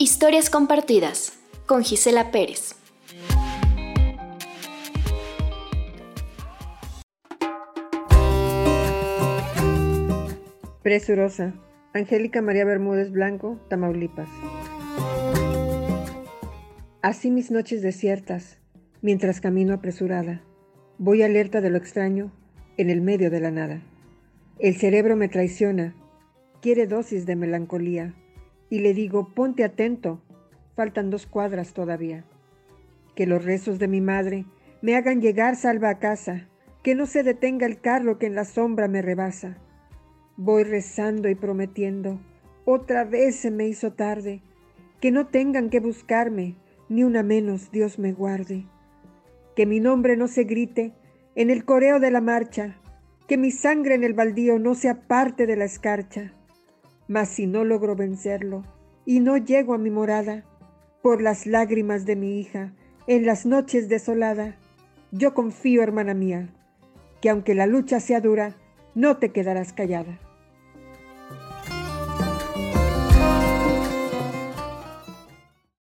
Historias compartidas con Gisela Pérez. Presurosa. Angélica María Bermúdez Blanco, Tamaulipas. Así mis noches desiertas, mientras camino apresurada, voy alerta de lo extraño en el medio de la nada. El cerebro me traiciona, quiere dosis de melancolía, y le digo, ponte atento, faltan dos cuadras todavía. Que los rezos de mi madre me hagan llegar salva a casa, que no se detenga el carro que en la sombra me rebasa. Voy rezando y prometiendo, otra vez se me hizo tarde, que no tengan que buscarme, ni una menos Dios me guarde. Que mi nombre no se grite en el coreo de la marcha, que mi sangre en el baldío no sea parte de la escarcha. Mas si no logro vencerlo y no llego a mi morada, por las lágrimas de mi hija, en las noches desolada, yo confío, hermana mía, que aunque la lucha sea dura, no te quedarás callada.